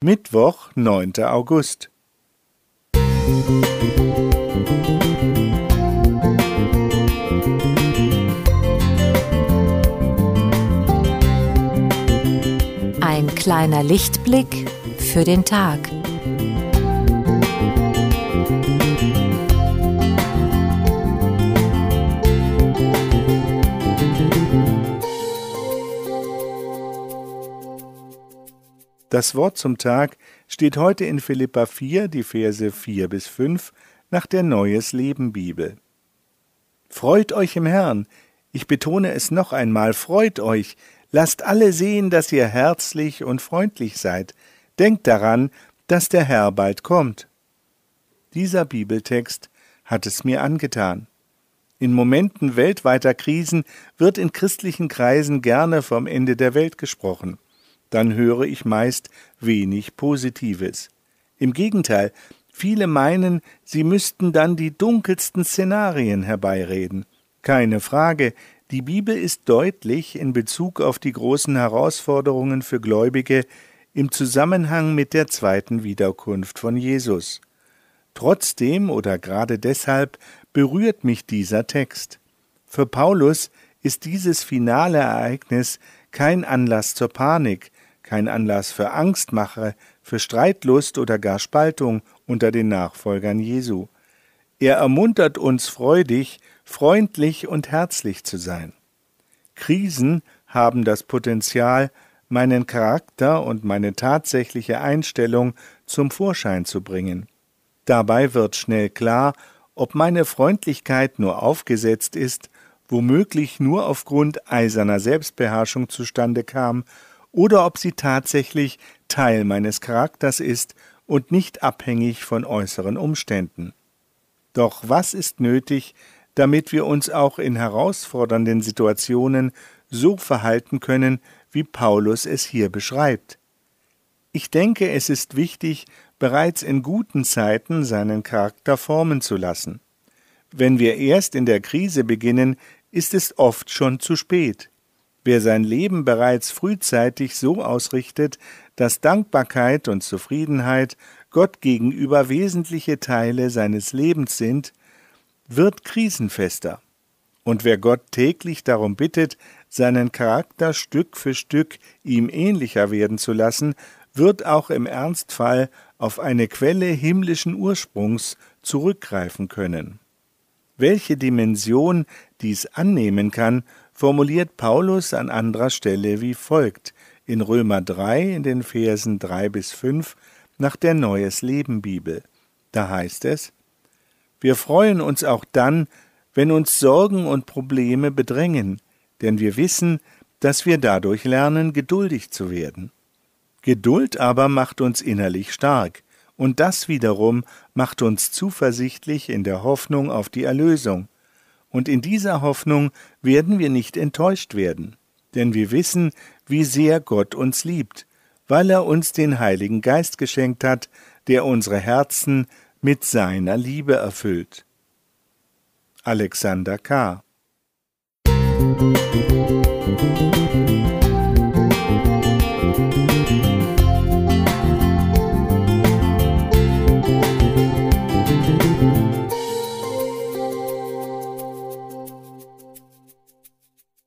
Mittwoch, 9. August. Ein kleiner Lichtblick für den Tag. Das Wort zum Tag steht heute in Philippa 4, die Verse 4 bis 5 nach der Neues Leben Bibel. Freut euch im Herrn. Ich betone es noch einmal, freut euch. Lasst alle sehen, dass ihr herzlich und freundlich seid. Denkt daran, dass der Herr bald kommt. Dieser Bibeltext hat es mir angetan. In Momenten weltweiter Krisen wird in christlichen Kreisen gerne vom Ende der Welt gesprochen dann höre ich meist wenig Positives. Im Gegenteil, viele meinen, sie müssten dann die dunkelsten Szenarien herbeireden. Keine Frage, die Bibel ist deutlich in Bezug auf die großen Herausforderungen für Gläubige im Zusammenhang mit der zweiten Wiederkunft von Jesus. Trotzdem oder gerade deshalb berührt mich dieser Text. Für Paulus ist dieses finale Ereignis kein Anlass zur Panik, kein Anlass für Angstmache, für Streitlust oder gar Spaltung unter den Nachfolgern Jesu. Er ermuntert uns freudig, freundlich und herzlich zu sein. Krisen haben das Potenzial, meinen Charakter und meine tatsächliche Einstellung zum Vorschein zu bringen. Dabei wird schnell klar, ob meine Freundlichkeit nur aufgesetzt ist, womöglich nur aufgrund eiserner Selbstbeherrschung zustande kam oder ob sie tatsächlich Teil meines Charakters ist und nicht abhängig von äußeren Umständen. Doch was ist nötig, damit wir uns auch in herausfordernden Situationen so verhalten können, wie Paulus es hier beschreibt? Ich denke, es ist wichtig, bereits in guten Zeiten seinen Charakter formen zu lassen. Wenn wir erst in der Krise beginnen, ist es oft schon zu spät. Wer sein Leben bereits frühzeitig so ausrichtet, dass Dankbarkeit und Zufriedenheit Gott gegenüber wesentliche Teile seines Lebens sind, wird krisenfester. Und wer Gott täglich darum bittet, seinen Charakter Stück für Stück ihm ähnlicher werden zu lassen, wird auch im Ernstfall auf eine Quelle himmlischen Ursprungs zurückgreifen können. Welche Dimension dies annehmen kann, formuliert Paulus an anderer Stelle wie folgt in Römer 3 in den Versen 3 bis 5 nach der Neues Leben Bibel. Da heißt es: Wir freuen uns auch dann, wenn uns Sorgen und Probleme bedrängen, denn wir wissen, dass wir dadurch lernen, geduldig zu werden. Geduld aber macht uns innerlich stark, und das wiederum macht uns zuversichtlich in der Hoffnung auf die Erlösung, und in dieser Hoffnung werden wir nicht enttäuscht werden, denn wir wissen, wie sehr Gott uns liebt, weil er uns den Heiligen Geist geschenkt hat, der unsere Herzen mit seiner Liebe erfüllt. Alexander K.